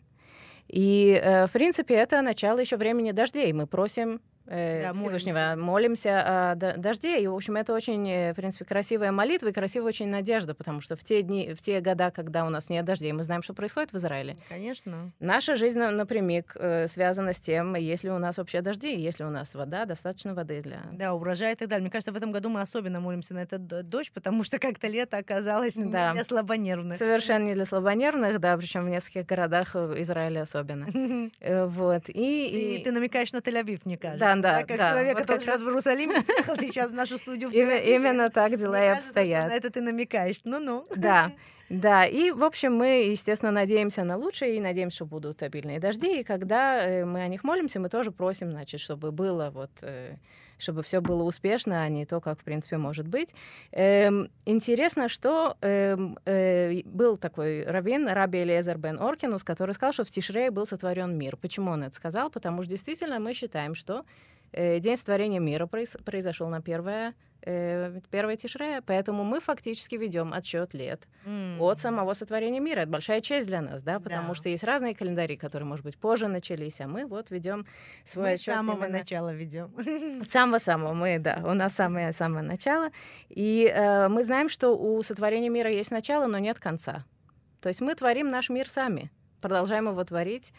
И, э, в принципе, это начало еще времени дождей. Мы просим да, Всевышнего, молимся. молимся о дожде. И, в общем, это очень, э, в принципе, красивая молитва и красивая очень надежда, потому что в те дни, в те года, когда у нас нет дождей, мы знаем, что происходит в Израиле. Конечно. Наша жизнь напрямик э, связана с тем, если у нас вообще дожди, если у нас вода, достаточно воды для... Да, урожай и так далее. Мне кажется, в этом году мы особенно молимся на этот дождь, потому что как-то лето оказалось не да. для слабонервных. Совершенно не для слабонервных, да, причем в нескольких городах Израиля особенно. Э, вот. И, и... Ты намекаешь на Тель-Авив, мне кажется. Да, да, как да. человек, вот который живет в Иерусалиме, приехал сейчас в нашу студию в Именно так дела и обстоят. На это ты намекаешь. Ну-ну. Да. Да, и, в общем, мы, естественно, надеемся на лучшее и надеемся, что будут обильные дожди. И когда э, мы о них молимся, мы тоже просим, значит, чтобы было вот э, чтобы все было успешно, а не то, как, в принципе, может быть. Эм, интересно, что эм, э, был такой раввин, Раби Элиезер бен Оркинус, который сказал, что в Тишрее был сотворен мир. Почему он это сказал? Потому что действительно мы считаем, что э, день сотворения мира произ произошел на первое э, первое Тишрея, поэтому мы фактически ведем отсчет лет mm. от самого сотворения мира. Это большая честь для нас, да, потому да. что есть разные календари, которые, может быть, позже начались, а мы вот ведем свой мы отчет. С самого именно... начала ведем. С самого-самого мы, да, у нас самое-самое начало. И э, мы знаем, что у сотворения мира есть начало, но нет конца. То есть мы творим наш мир сами, продолжаем его творить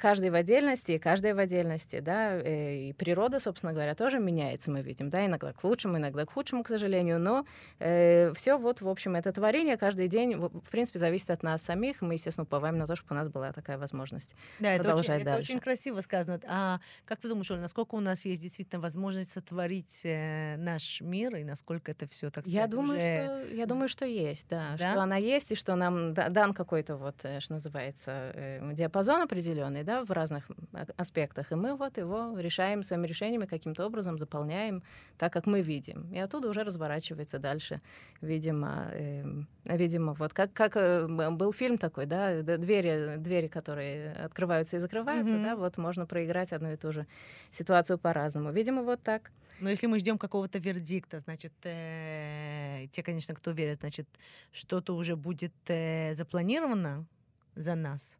каждый в отдельности, каждая в отдельности, да, э, и природа, собственно говоря, тоже меняется, мы видим, да, иногда к лучшему, иногда к худшему, к сожалению, но э, все вот, в общем, это творение каждый день, в, принципе, зависит от нас самих, мы, естественно, уповаем на то, чтобы у нас была такая возможность да, продолжать это очень, дальше. Это очень красиво сказано. А как ты думаешь, Оля, насколько у нас есть действительно возможность сотворить э, наш мир, и насколько это все, так сказать, я думаю, уже... что, я думаю, что есть, да, да? что она есть, и что нам дан какой-то вот, э, что называется, э, диапазон определенный, определенный, да, в разных аспектах. И мы вот его решаем своими решениями каким-то образом, заполняем так, как мы видим. И оттуда уже разворачивается дальше, видимо, э, видимо, вот как, как э, был фильм такой, да, двери, двери, которые открываются и закрываются, mm-hmm. да, вот можно проиграть одну и ту же ситуацию по-разному. Видимо, вот так. Но если мы ждем какого-то вердикта, значит, э, те, конечно, кто верит, значит, что-то уже будет э, запланировано за нас.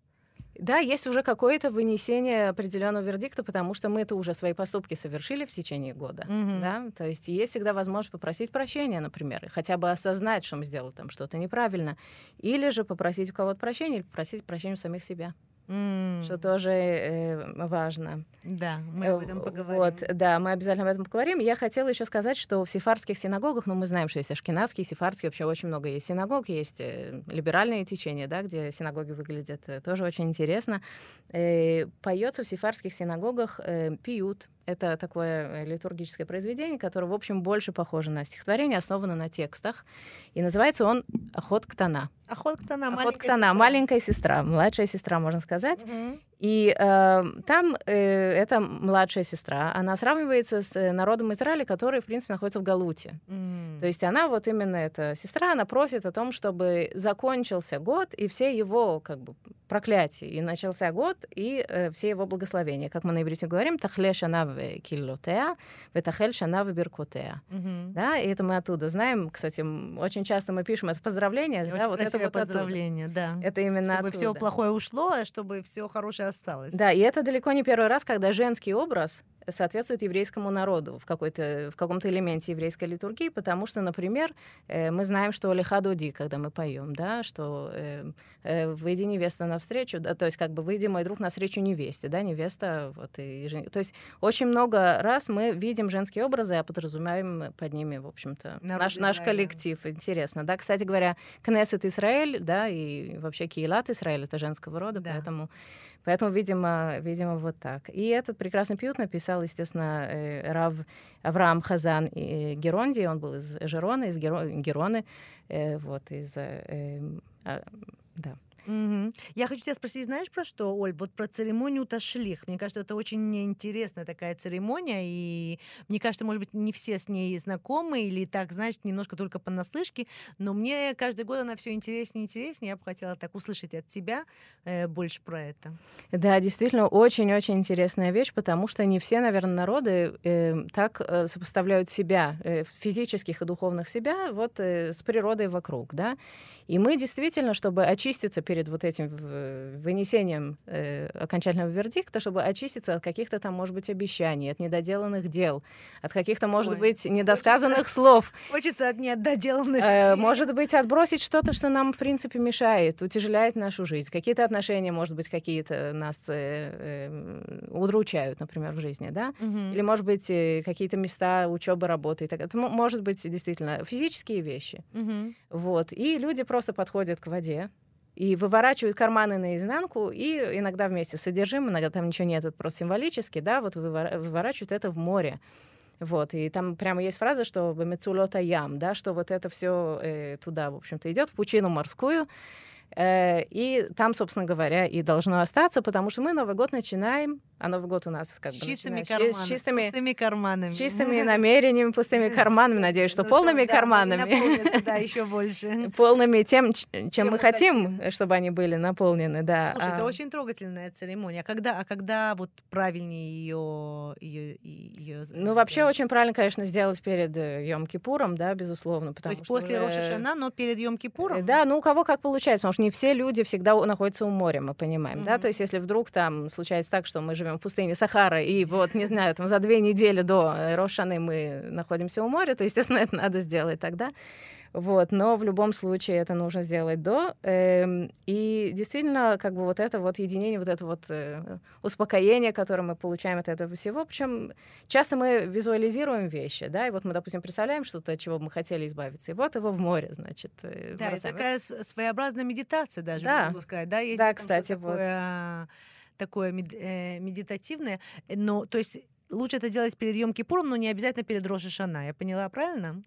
Да, есть уже какое-то вынесение определенного вердикта, потому что мы это уже свои поступки совершили в течение года. Mm-hmm. Да? То есть есть всегда возможность попросить прощения, например, и хотя бы осознать, что мы сделали там что-то неправильно, или же попросить у кого-то прощения, или попросить прощения у самих себя. Mm. Что тоже э, важно. Да, мы об этом поговорим. Вот, да, мы обязательно об этом поговорим. Я хотела еще сказать, что в сефардских синагогах, ну, мы знаем, что есть ашкенадские, сефардские, вообще очень много есть синагог, есть э, либеральные течения, да, где синагоги выглядят э, тоже очень интересно. Э, поется в сефардских синагогах э, пиют, это такое э, литургическое произведение, которое, в общем, больше похоже на стихотворение, основано на текстах. И называется он «Охот к тона». Охот к тона, Охот к тона, маленькая сестра, младшая сестра, можно сказать. Угу. И э, там э, эта младшая сестра, она сравнивается с э, народом Израиля, который, в принципе, находится в Галуте. Mm. То есть она вот именно эта сестра, она просит о том, чтобы закончился год и все его как бы проклятия. И начался год и э, все его благословения. Как мы на иврите говорим, тахле шана в киллотеа, ветахель шана в биркотеа. Mm-hmm. Да, и это мы оттуда знаем. Кстати, очень часто мы пишем это в поздравлениях. Да, вот это вот поздравление, да. Это именно Чтобы все плохое ушло, а чтобы все хорошее осталось. Да, и это далеко не первый раз, когда женский образ соответствует еврейскому народу в, какой-то, в каком-то элементе еврейской литургии, потому что, например, э, мы знаем, что лихадоди, когда мы поем, да, что э, э, выйди невеста навстречу, да, то есть как бы выйди мой друг навстречу невесте, да, невеста, вот, и, и То есть очень много раз мы видим женские образы, а подразумеваем под ними, в общем-то, наш, наш коллектив. Интересно, да. Кстати говоря, Кнессет Израиль, да, и вообще Киилат Израиль — это женского рода, да. поэтому Поэтому, видимо, видимо, вот так. И этот прекрасный пьют написал, естественно, э, Рав Авраам Хазан и Геронди, он был из Жерона, из Героны, э, вот, из... Э, а, да. Угу. Я хочу тебя спросить, знаешь про что, Оль? Вот про церемонию Ташлих. Мне кажется, это очень интересная такая церемония, и мне кажется, может быть, не все с ней знакомы или так, знаешь, немножко только понаслышке, но мне каждый год она все интереснее и интереснее. Я бы хотела так услышать от тебя э, больше про это. Да, действительно, очень-очень интересная вещь, потому что не все, наверное, народы э, так э, сопоставляют себя, э, физических и духовных себя, вот э, с природой вокруг, да. И мы действительно, чтобы очиститься перед вот этим вынесением э, окончательного вердикта, чтобы очиститься от каких-то там, может быть, обещаний, от недоделанных дел, от каких-то, может Ой, быть, недосказанных хочется, слов. Хочется от недоделанных э, дел. Может быть, отбросить что-то, что нам, в принципе, мешает, утяжеляет нашу жизнь. Какие-то отношения, может быть, какие-то нас э, э, удручают, например, в жизни, да? Угу. Или, может быть, э, какие-то места учебы, работы и так далее. Это может быть действительно физические вещи. Угу. Вот. И люди просто подходят к воде и выворачивают карманы наизнанку, и иногда вместе с содержимым, иногда там ничего нет, это просто символически, да, вот выворачивают это в море. Вот, и там прямо есть фраза, что «мецулота ям», да, что вот это все э, туда, в общем-то, идет в пучину морскую, и там, собственно говоря, и должно остаться, потому что мы Новый год начинаем, а Новый год у нас как с бы чистыми карманами, с чистыми, пустыми карманами, с чистыми намерениями, пустыми карманами, надеюсь, что ну, полными карманами, да, еще больше, полными тем, чем, мы хотим, чтобы они были наполнены, да. Слушай, это а очень трогательная церемония. А когда, а когда вот правильнее ее, ее, ее Ну вообще очень правильно, конечно, сделать перед э, Йом Кипуром, да, безусловно, потому То есть после Роша Шана, но перед Йом Кипуром. Да, ну у кого как получается, потому что не все люди всегда находятся у моря, мы понимаем, mm-hmm. да, то есть если вдруг там случается так, что мы живем в пустыне Сахара, и вот, не знаю, там за две недели до Рошаны мы находимся у моря, то, естественно, это надо сделать тогда. Вот, но в любом случае это нужно сделать до. Э, и действительно, как бы вот это вот единение, вот это вот э, успокоение, которое мы получаем от этого всего. Причем часто мы визуализируем вещи, да, и вот мы, допустим, представляем что-то, от чего мы хотели избавиться, и вот его в море, значит. Э, да, это такая своеобразная медитация даже, да. могу сказать, да, есть да, кстати, такое, вот. такое мед, э, медитативное, но, то есть лучше это делать перед Йом Кипуром, но не обязательно перед Роши Шана. Я поняла правильно?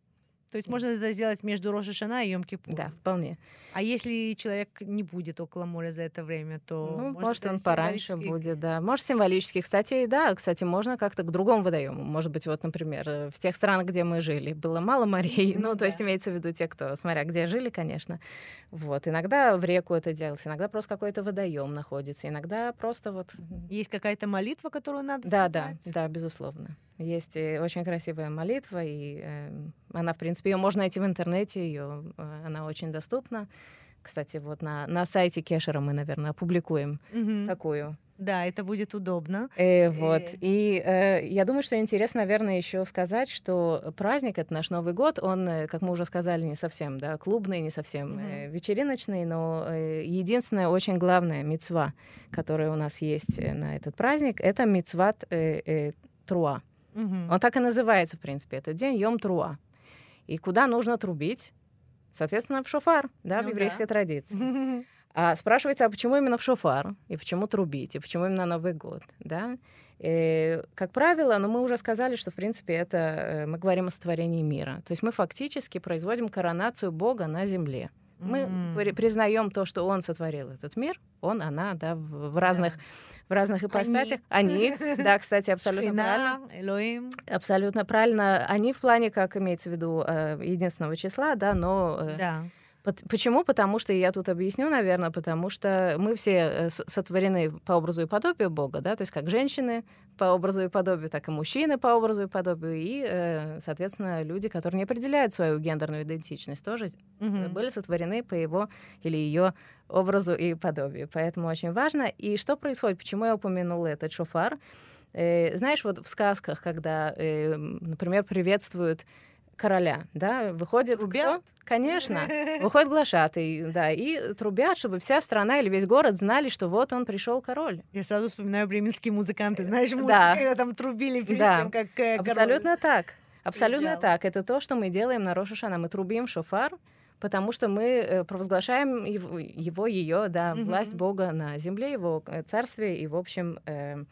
То есть можно это сделать между Роша Шана и Йом Кипур. Да, вполне. А если человек не будет около моря за это время, то ну, может, может он пораньше будет, да. Может символически, кстати, да, кстати, можно как-то к другому водоему. Может быть, вот, например, э, в тех странах, где мы жили, было мало морей. Ну, ну то есть имеется в виду те, кто, смотря где жили, конечно. Вот. Иногда в реку это делается, иногда просто какой-то водоем находится, иногда просто вот. Есть какая-то молитва, которую надо да? Да, да, безусловно. Есть э, очень красивая молитва, и э, она, в принципе, ее можно найти в интернете, ее, э, она очень доступна. Кстати, вот на, на сайте Кешера мы, наверное, опубликуем угу. такую. Да, это будет удобно. Э, вот. И э, я думаю, что интересно, наверное, еще сказать, что праздник это наш Новый год, он, э, как мы уже сказали, не совсем да, клубный, не совсем mm э, вечериночный, но э, единственная очень главная мецва, которая у нас есть э, на этот праздник, это мецват э, э, труа. Угу. Он так и называется, в принципе, этот день Йом Труа. И куда нужно трубить? Соответственно, в шофар, да, ну, в еврейской да. традиции. А спрашивается, а почему именно в шофар? И почему трубить? И почему именно Новый год? Да? И, как правило, ну, мы уже сказали, что, в принципе, это э, мы говорим о сотворении мира. То есть мы фактически производим коронацию Бога на земле. Мы mm-hmm. признаем то, что Он сотворил этот мир, Он, она, да, в, в разных yeah в разных ипостасях. Они, они да, кстати, абсолютно Шхина, правильно. Элоим. Абсолютно правильно. Они в плане, как имеется в виду, э, единственного числа, да, но... Э, да. Почему? Потому что, я тут объясню, наверное, потому что мы все э, сотворены по образу и подобию Бога, да, то есть как женщины по образу и подобию, так и мужчины по образу и подобию, и, соответственно, люди, которые не определяют свою гендерную идентичность, тоже угу. были сотворены по его или ее образу и подобию. Поэтому очень важно. И что происходит? Почему я упомянула этот шофар? Э, знаешь, вот в сказках, когда, э, например, приветствуют короля, да, выходит трубят? кто? Конечно, выходит глашатый, да, и трубят, чтобы вся страна или весь город знали, что вот он пришел король. Я сразу вспоминаю бременские музыканты, знаешь, мультики, да. когда там трубили перед да. тем, как э, король Абсолютно так. Абсолютно приезжал. так. Это то, что мы делаем на Рошашана. Мы трубим шофар, потому что мы э, провозглашаем его, его ее, да, mm-hmm. власть Бога на земле, его э, царствие, и, в общем, э,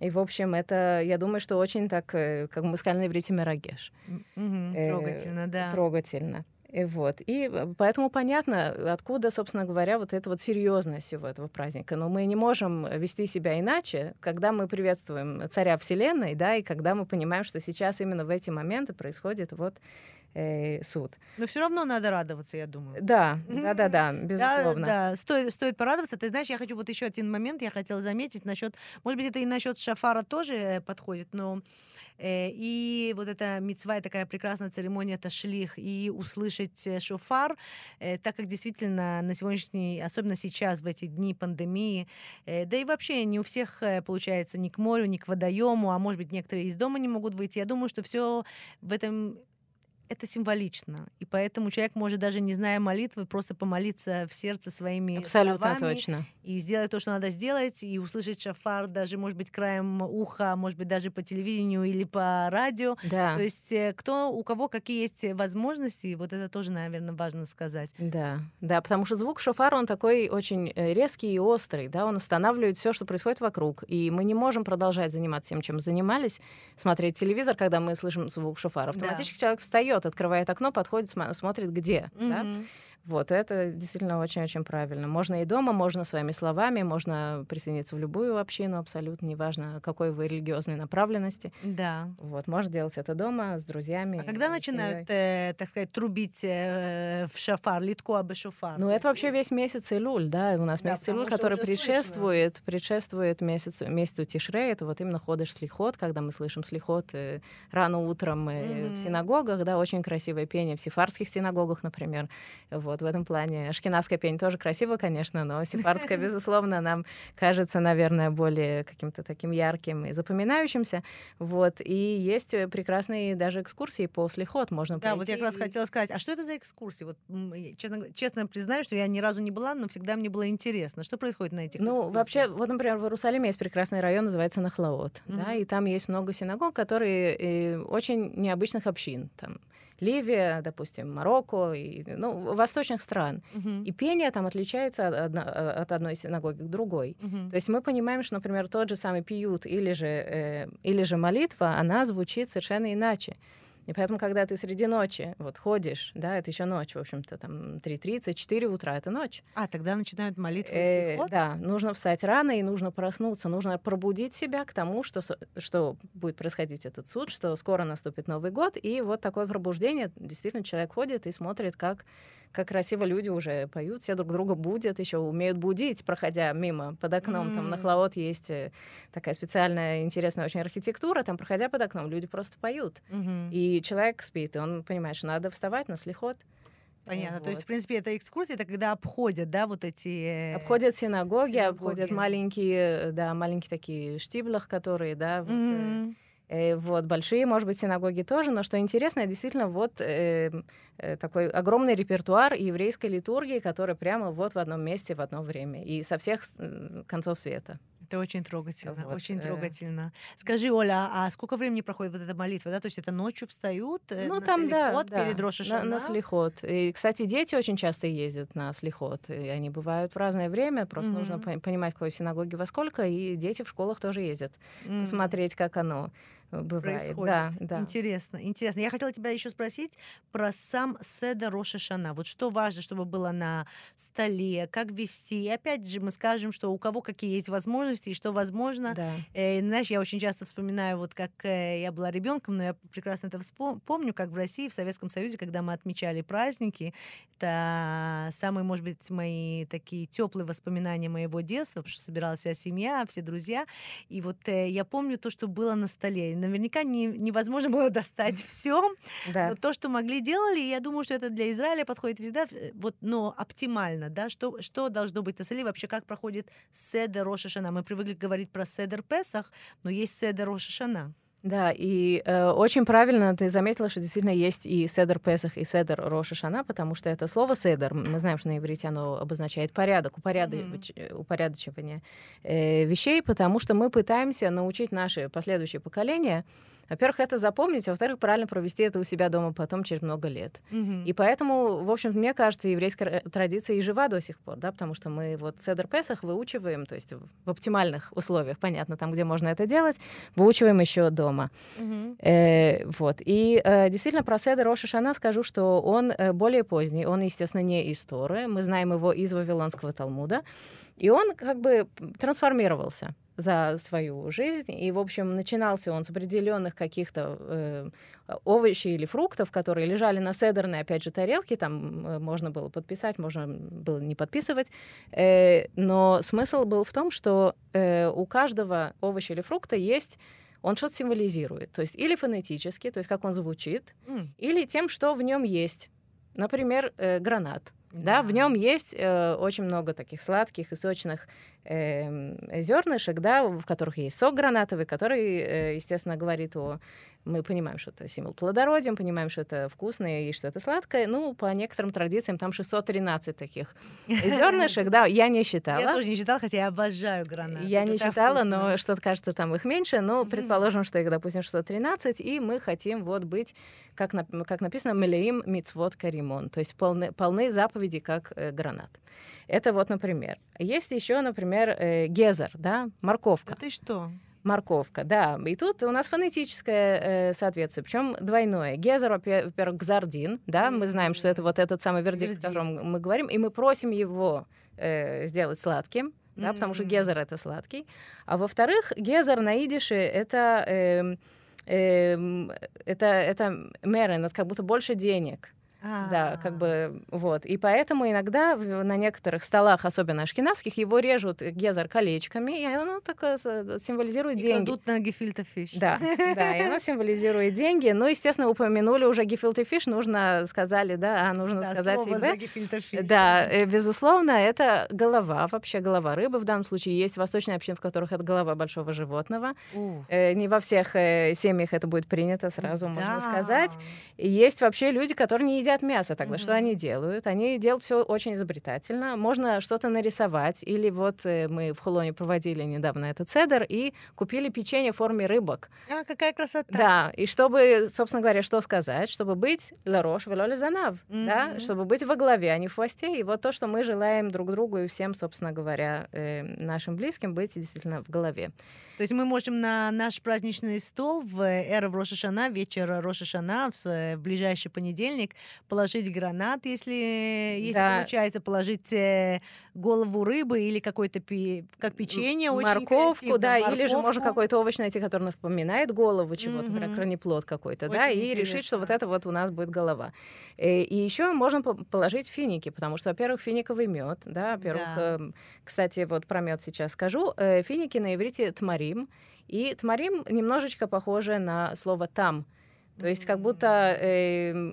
и, в общем, это, я думаю, что очень так, э, как мы сказали на иврите, мерагеш. Mm-hmm. Э, трогательно, да. Трогательно. И вот. И поэтому понятно, откуда, собственно говоря, вот эта вот серьезность всего этого праздника. Но мы не можем вести себя иначе, когда мы приветствуем царя Вселенной, да, и когда мы понимаем, что сейчас именно в эти моменты происходит вот э, суд. Но все равно надо радоваться, я думаю. Да, да, да, да, безусловно. Да, да, стоит, стоит порадоваться. Ты знаешь, я хочу вот еще один момент, я хотела заметить насчет, может быть, это и насчет шафара тоже э, подходит, но э, и вот эта мецва, такая прекрасная церемония ташлих, и услышать э, шофар, так как действительно на сегодняшний, особенно сейчас, в эти дни пандемии, да и вообще не у всех получается ни к морю, ни к водоему, а может быть некоторые из дома не могут выйти. Я думаю, что все в этом это символично. И поэтому человек может даже не зная молитвы, просто помолиться в сердце своими Абсолютно словами. точно. И сделать то, что надо сделать, и услышать шафар даже, может быть, краем уха, может быть, даже по телевидению или по радио. Да. То есть э, кто, у кого какие есть возможности, вот это тоже, наверное, важно сказать. Да, да, потому что звук шафара, он такой очень э, резкий и острый, да, он останавливает все, что происходит вокруг. И мы не можем продолжать заниматься тем, чем занимались, смотреть телевизор, когда мы слышим звук шафара. Автоматически да. человек встает, встает, открывает окно, подходит, смотрит, где. Mm-hmm. Да? Вот, это действительно очень-очень правильно. Можно и дома, можно своими словами, можно присоединиться в любую общину, абсолютно неважно, какой вы религиозной направленности. Да. Вот, можно делать это дома с друзьями. А когда начинают, э, так сказать, трубить э, в шафар, литко абы шафар? Ну, это вообще весь месяц Илюль, да, у нас да, месяц Илюль, который предшествует, предшествует месяцу, месяцу Тишре, это вот именно ходишь слихот, когда мы слышим слихот э, рано утром э, mm-hmm. в синагогах, да, очень красивое пение в сефарских синагогах, например, вот, вот в этом плане. Ашкенадская пень тоже красиво, конечно, но сефардская, безусловно, нам кажется, наверное, более каким-то таким ярким и запоминающимся. Вот. И есть прекрасные даже экскурсии по слихот. Можно да, вот я как раз хотела сказать, а что это за экскурсии? Вот честно, честно признаю, что я ни разу не была, но всегда мне было интересно. Что происходит на этих Ну, вообще, вот, например, в Иерусалиме есть прекрасный район, называется Нахлаот, mm-hmm. да, и там есть много синагог, которые э, очень необычных общин. Там Ливия, допустим, Марокко, и, ну, восточных стран. Uh-huh. И пение там отличается от, одно, от одной синагоги к другой. Uh-huh. То есть мы понимаем, что, например, тот же самый пиют или же, э, или же молитва, она звучит совершенно иначе. И поэтому, когда ты среди ночи вот ходишь, да, это еще ночь, в общем-то, там 3.30, 4 утра, это ночь. А, тогда начинают молитвы э, Да, нужно встать рано и нужно проснуться, нужно пробудить себя к тому, что, что будет происходить этот суд, что скоро наступит Новый год, и вот такое пробуждение, действительно, человек ходит и смотрит, как как красиво люди уже поют, все друг друга будут, еще умеют будить, проходя мимо под окном. Mm-hmm. Там на Хлоот есть э, такая специальная интересная очень архитектура, там, проходя под окном, люди просто поют. Mm-hmm. И человек спит, и он понимает, что надо вставать на слихот. Понятно. Вот. То есть, в принципе, это экскурсия, это когда обходят, да, вот эти... Э, обходят синагоги, синагоги. обходят маленькие, да, маленькие такие штиблах, которые, да, вот, mm-hmm. Э, вот, большие, может быть, синагоги тоже, но что интересно, действительно, вот э, э, такой огромный репертуар еврейской литургии, который прямо вот в одном месте в одно время и со всех концов света. Это очень трогательно, вот. очень э. трогательно. Скажи, Оля, а сколько времени проходит вот эта молитва, да? То есть это ночью встают э, ну, на там, слихот да, перед да, на, на слихот. И, кстати, дети очень часто ездят на слихот, и они бывают в разное время, просто mm-hmm. нужно понимать, какой синагоги во сколько, и дети в школах тоже ездят, mm-hmm. посмотреть, как оно бывает. Происходит. Да, да. Интересно, интересно. Я хотела тебя еще спросить про сам Седа Роша Шана. Вот что важно, чтобы было на столе, как вести. И опять же мы скажем, что у кого какие есть возможности и что возможно. Да. Э, знаешь, я очень часто вспоминаю, вот как э, я была ребенком, но я прекрасно это вспом- помню, как в России, в Советском Союзе, когда мы отмечали праздники, это самые, может быть, мои такие теплые воспоминания моего детства, потому что собиралась вся семья, все друзья. И вот э, я помню то, что было на столе наверняка не, невозможно было достать все. Да. Но то, что могли, делали, я думаю, что это для Израиля подходит всегда, э, вот, но оптимально, да, что, что должно быть на столе, вообще как проходит Седер Рошашана. Мы привыкли говорить про Седер Песах, но есть Седер Рошашана. Да, и э, очень правильно ты заметила, что действительно есть и Седер Песах, и Седер Роша Шана, потому что это слово Седер, мы знаем, что на иврите оно обозначает порядок, упорядоч... mm-hmm. упорядочивание э, вещей, потому что мы пытаемся научить наши последующие поколения во-первых, это запомнить, а во-вторых, правильно провести это у себя дома потом через много лет. Mm-hmm. И поэтому, в общем, мне кажется, еврейская традиция и жива до сих пор, да, потому что мы вот Седер Песах выучиваем, то есть в оптимальных условиях, понятно, там, где можно это делать, выучиваем еще дома. Mm-hmm. Э, вот. И э, действительно про Седер Роша Шана скажу, что он э, более поздний, он, естественно, не история, мы знаем его из Вавилонского Талмуда, и он как бы трансформировался за свою жизнь. И, в общем, начинался он с определенных каких-то э, овощей или фруктов, которые лежали на седерной, опять же, тарелке. Там э, можно было подписать, можно было не подписывать. Э, но смысл был в том, что э, у каждого овоща или фрукта есть он что-то символизирует. То есть или фонетически, то есть как он звучит, mm. или тем, что в нем есть. Например, э, гранат. Да, в нем есть э, очень много таких сладких и сочных э, зернышек, да, в которых есть сок гранатовый, который, э, естественно, говорит о мы понимаем, что это символ плодородия, мы понимаем, что это вкусное и что это сладкое. Ну, по некоторым традициям там 613 таких зернышек. Да, я не считала. Я тоже не считала, хотя я обожаю гранаты. Я не считала, но что-то кажется, там их меньше. Но предположим, что их, допустим, 613, и мы хотим вот быть, как, как написано, мелеим мицвод каримон, то есть полны, полны заповеди, как э, гранат. Это вот, например. Есть еще, например, э, гезер, да, морковка. А ты что? Морковка, да. И тут у нас фонетическое э, соответствие, причем двойное. Гезер, во-первых, гзардин, да, мы знаем, что это вот этот самый вердикт, Вердикт. о котором мы говорим, и мы просим его э, сделать сладким, да, mm-hmm. потому что гезер это сладкий. А во-вторых, гезер на идише это э, э, это это מערן, это как будто больше денег. А-а-а. Да, как бы вот. И поэтому иногда на некоторых столах, особенно ашкеназских, его режут גזר колечками, и оно так символизирует и деньги. кладут на гефильте фиш. Да, да, и оно символизирует деньги. Ну, естественно, упомянули уже гефильте фиш, нужно, сказали, да, а нужно да, сказать слово себе. фиш. Да, э, безусловно, это голова, вообще голова рыбы. В данном случае есть восточные общины, в которых это голова большого животного. Uh. Не во всех э, семьях это будет принято, сразу да. можно сказать. И есть вообще люди, которые не едят едят мясо тогда. Mm-hmm. Что они делают? Они делают все очень изобретательно. Можно что-то нарисовать. Или вот э, мы в Хулоне проводили недавно этот цедр и купили печенье в форме рыбок. А, какая красота. Да, и чтобы, собственно говоря, что сказать? Чтобы быть ларош велоли занав, mm-hmm. да? Чтобы быть во главе, а не в хвосте. И вот то, что мы желаем друг другу и всем, собственно говоря, э, нашим близким быть действительно в голове. То есть мы можем на наш праздничный стол в эру в Рошашана, вечер Рошашана, в, в ближайший понедельник, положить гранат, если, если да. получается, положить э, голову рыбы или какой-то пи, как печенье, морковку, да, морковку. или же можно какой-то овощ найти, который напоминает голову чего-то, mm-hmm. например, кранеплод какой-то, да, и интересно. решить, что вот это вот у нас будет голова. Э, и еще можно положить финики, потому что, во-первых, финиковый мед, да, во-первых, да. Эм, кстати, вот про мед сейчас скажу, э, финики на иврите тмарим, и тмарим немножечко похоже на слово там. То есть как будто э,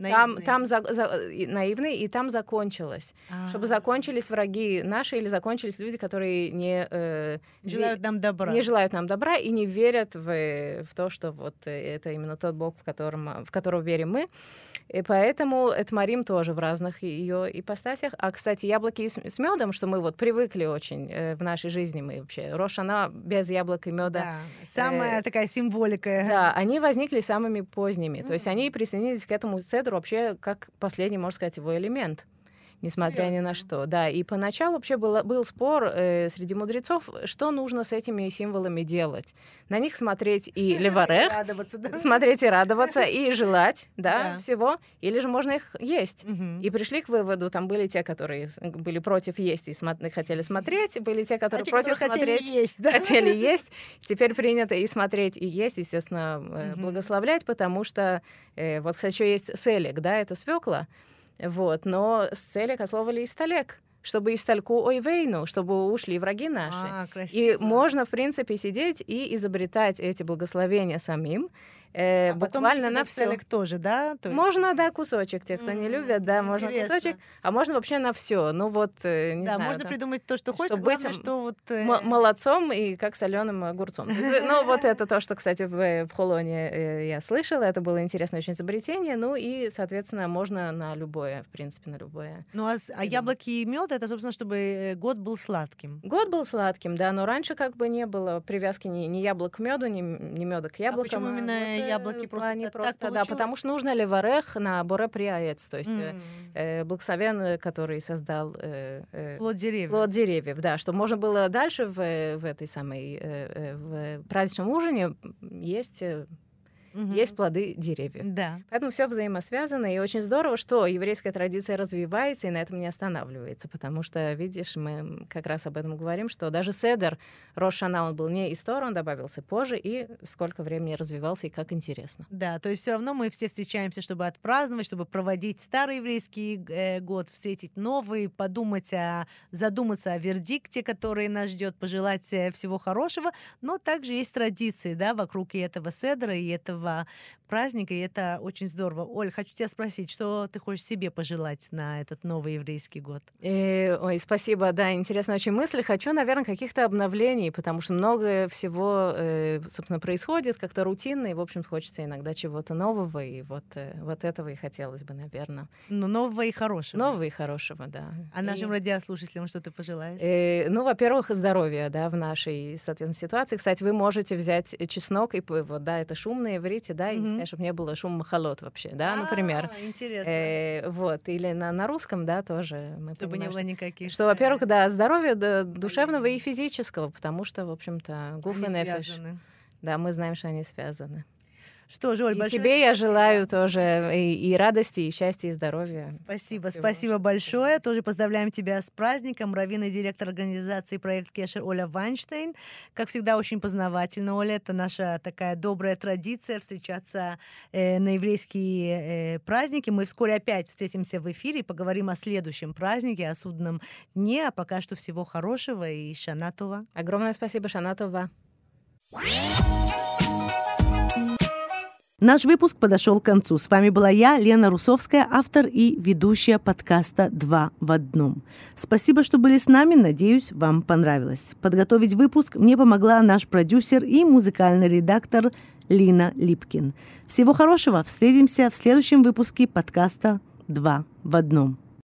там, там за, за, наивный, и там закончилось. А-а-а. Чтобы закончились враги наши или закончились люди, которые не, э, желают нам добра. не желают нам добра и не верят в, в то, что вот это именно тот Бог, в, котором, в которого верим мы. И поэтому Этмарим тоже в разных ее ипостасях. А, кстати, яблоки с, с медом, что мы вот привыкли очень э, в нашей жизни, мы вообще, Рошана без яблок и меда. Да, самая э, такая символика. Да, они возникли самыми поздними. Mm-hmm. То есть они присоединились к этому цедру вообще как последний, можно сказать, его элемент несмотря Серьезно? ни на что. Да, и поначалу вообще был, был спор э, среди мудрецов, что нужно с этими символами делать. На них смотреть и леварех, смотреть и радоваться, и желать, да, всего, или же можно их есть. И пришли к выводу, там были те, которые были против есть и хотели смотреть, были те, которые против смотреть, хотели есть. Теперь принято и смотреть, и есть, естественно, э, благословлять, потому что, э, вот, кстати, еще есть селек, да, это свекла, вот. Но селек от слова листолек. чтобы из тальку ойвейну, чтобы ушли враги наши. А, и можно, в принципе, сидеть и изобретать эти благословения самим. Э, а буквально на все. тоже, да? То есть... Можно, да, кусочек. Те, кто mm-hmm. не любят, да, Интересно. можно кусочек. А можно вообще на все. Ну вот, э, не да, знаю. можно да. придумать то, что хочешь. Главное, быть что вот... Э... молодцом и как соленым огурцом. Ну вот это то, что, кстати, в, в Холоне э, я слышала. Это было интересное очень изобретение. Ну и, соответственно, можно на любое, в принципе, на любое. Ну а, а яблоки и мед, это, собственно, чтобы э, год был сладким. Год был сладким, да, но раньше как бы не было привязки ни, ни яблок к меду, ни, ни меда к яблокам. А почему именно вот, яблоки просто, просто так да, потому что нужно леварех на боре приаец, то есть mm. э, благословен, который создал э, э, плод деревьев. Плод деревьев, да, чтобы можно было дальше в, в этой самой э, э в праздничном ужине есть э, угу. есть плоды деревьев. Да. Поэтому все взаимосвязано, и очень здорово, что еврейская традиция развивается и на этом не останавливается, потому что, видишь, мы как раз об этом говорим, что даже Седер Рошана, он был не из Тора, он добавился позже, и сколько времени развивался, и как интересно. Да, то есть все равно мы все встречаемся, чтобы отпраздновать, чтобы проводить старый еврейский э, год, встретить новый, подумать, о, задуматься о вердикте, который нас ждет, пожелать э, всего хорошего, но также есть традиции, да, вокруг и этого Седра, и этого этого праздника, и это очень здорово. Оль, хочу тебя спросить, что ты хочешь себе пожелать на этот новый еврейский год? Э, ой, спасибо, да, интересная очень мысль. Хочу, наверное, каких-то обновлений, потому что много всего, э, собственно, происходит как-то рутинно, и, в общем, хочется иногда чего-то нового, и вот, э, вот этого и хотелось бы, наверное. Ну, нового и хорошего. Нового и хорошего, да. А и... нашим радиослушателям что ты пожелаешь? Э, ну, во-первых, здоровья, да, в нашей, соответственно, ситуации. Кстати, вы можете взять чеснок, и вот, да, это шумные иврите, да, mm-hmm. и чтобы не было шум махалот вообще, да, например. А, интересно. Э, вот, или на, на русском, да, тоже. Мы чтобы не было никаких. Что, во-первых, да, здоровье душевного и физического, потому что, в общем-то, гуф и нефиш. Да, мы знаем, что они связаны. Что же, Оль, и большое тебе спасибо. я желаю тоже и, и радости, и счастья, и здоровья. Спасибо, Всего спасибо большое. Тоже поздравляем тебя с праздником. Равин и директор организации проект Кешер Оля Вайнштейн. Как всегда, очень познавательно, Оля. Это наша такая добрая традиция встречаться э, на еврейские э, праздники. Мы вскоре опять встретимся в эфире и поговорим о следующем празднике, о судном дне. А пока что всего хорошего и Шанатова. Огромное спасибо, Шанатова. Наш выпуск подошел к концу. С вами была я, Лена Русовская, автор и ведущая подкаста «Два в одном». Спасибо, что были с нами. Надеюсь, вам понравилось. Подготовить выпуск мне помогла наш продюсер и музыкальный редактор Лина Липкин. Всего хорошего. Встретимся в следующем выпуске подкаста «Два в одном».